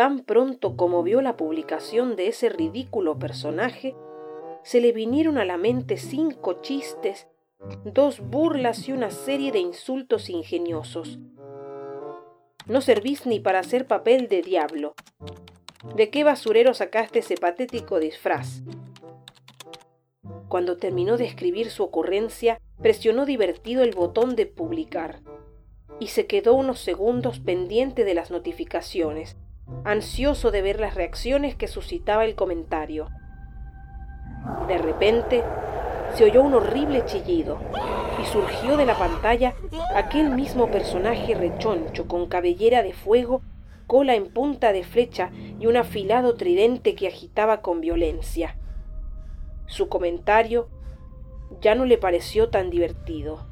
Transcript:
tan pronto como vio la publicación de ese ridículo personaje, se le vinieron a la mente cinco chistes, dos burlas y una serie de insultos ingeniosos. No servís ni para hacer papel de diablo. ¿De qué basurero sacaste ese patético disfraz? Cuando terminó de escribir su ocurrencia, presionó divertido el botón de publicar y se quedó unos segundos pendiente de las notificaciones, ansioso de ver las reacciones que suscitaba el comentario. De repente, se oyó un horrible chillido y surgió de la pantalla aquel mismo personaje rechoncho con cabellera de fuego, cola en punta de flecha y un afilado tridente que agitaba con violencia. Su comentario ya no le pareció tan divertido.